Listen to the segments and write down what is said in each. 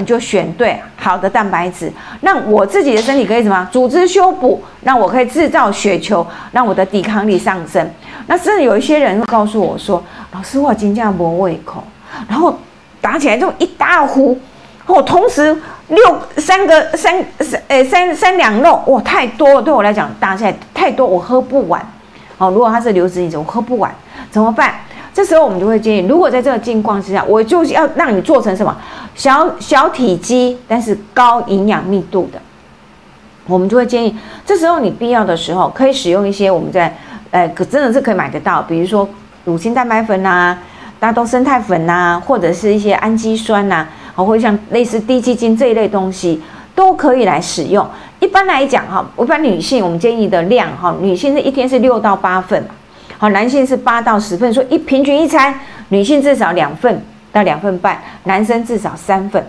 你就选对好的蛋白质，让我自己的身体可以什么组织修补，让我可以制造血球，让我的抵抗力上升。那甚至有一些人会告诉我说：“老师，我今天没胃口。”然后打起来就一大壶，哦，同时六三个三三诶三三两肉，哇，太多了对我来讲打起来太多，我喝不完。哦，如果他是流质饮食，我喝不完，怎么办？这时候我们就会建议，如果在这个境况之下，我就是要让你做成什么小小体积，但是高营养密度的，我们就会建议，这时候你必要的时候可以使用一些我们在，呃，可真的是可以买得到，比如说乳清蛋白粉呐、大豆生态粉呐，或者是一些氨基酸呐，好，或者像类似低基金这一类东西，都可以来使用。一般来讲，哈，一般女性我们建议的量，哈，女性是一天是六到八份。好，男性是八到十份，说一平均一餐，女性至少两份到两份半，男生至少三份。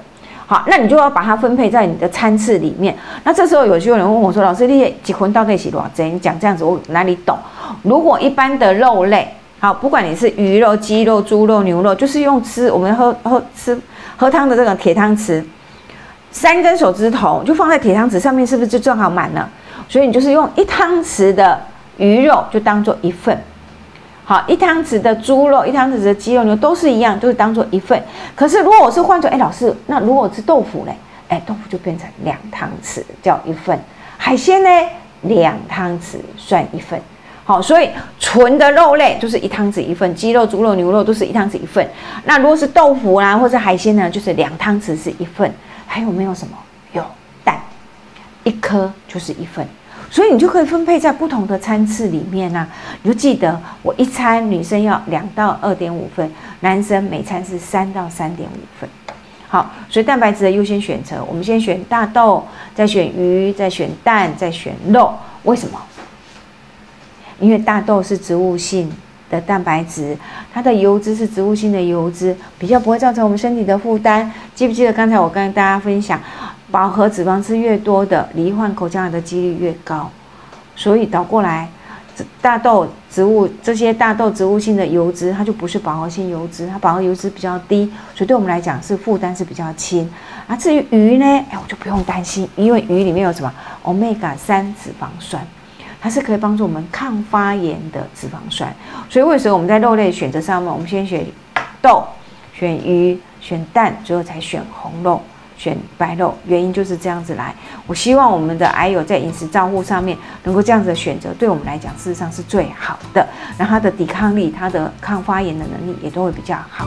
好，那你就要把它分配在你的餐次里面。那这时候有些人问我说：“老师，你结婚到底是多少针？”你讲这样子，我哪里懂？如果一般的肉类，好，不管你是鱼肉、鸡肉、猪肉、牛肉，就是用吃我们喝喝吃喝汤的这个铁汤匙，三根手指头就放在铁汤匙上面，是不是就正好满了？所以你就是用一汤匙的鱼肉就当做一份。好，一汤匙的猪肉，一汤匙的鸡肉牛都是一样，都是当做一份。可是如果我是换做，哎，老师，那如果是豆腐嘞，哎，豆腐就变成两汤匙叫一份。海鲜呢，两汤匙算一份。好，所以纯的肉类就是一汤匙一份，鸡肉、猪肉、牛肉都是一汤匙一份。那如果是豆腐啦，或者海鲜呢，就是两汤匙是一份。还有没有什么？有蛋，一颗就是一份。所以你就可以分配在不同的餐次里面呢。你就记得，我一餐女生要两到二点五份，男生每餐是三到三点五份。好，所以蛋白质的优先选择，我们先选大豆，再选鱼，再选蛋，再选肉。为什么？因为大豆是植物性的蛋白质，它的油脂是植物性的油脂，比较不会造成我们身体的负担。记不记得刚才我跟大家分享？饱和脂肪吃越多的，罹患口腔癌的几率越高，所以倒过来，大豆植物这些大豆植物性的油脂，它就不是饱和性油脂，它饱和油脂比较低，所以对我们来讲是负担是比较轻。啊，至于鱼呢，哎，我就不用担心，因为鱼里面有什么？omega 三脂肪酸，它是可以帮助我们抗发炎的脂肪酸。所以为什么我们在肉类选择上面，我们先选豆、选鱼、选蛋，最后才选红肉。选白肉，原因就是这样子来。我希望我们的癌友在饮食照护上面能够这样子的选择，对我们来讲事实上是最好的。然后他的抵抗力、他的抗发炎的能力也都会比较好。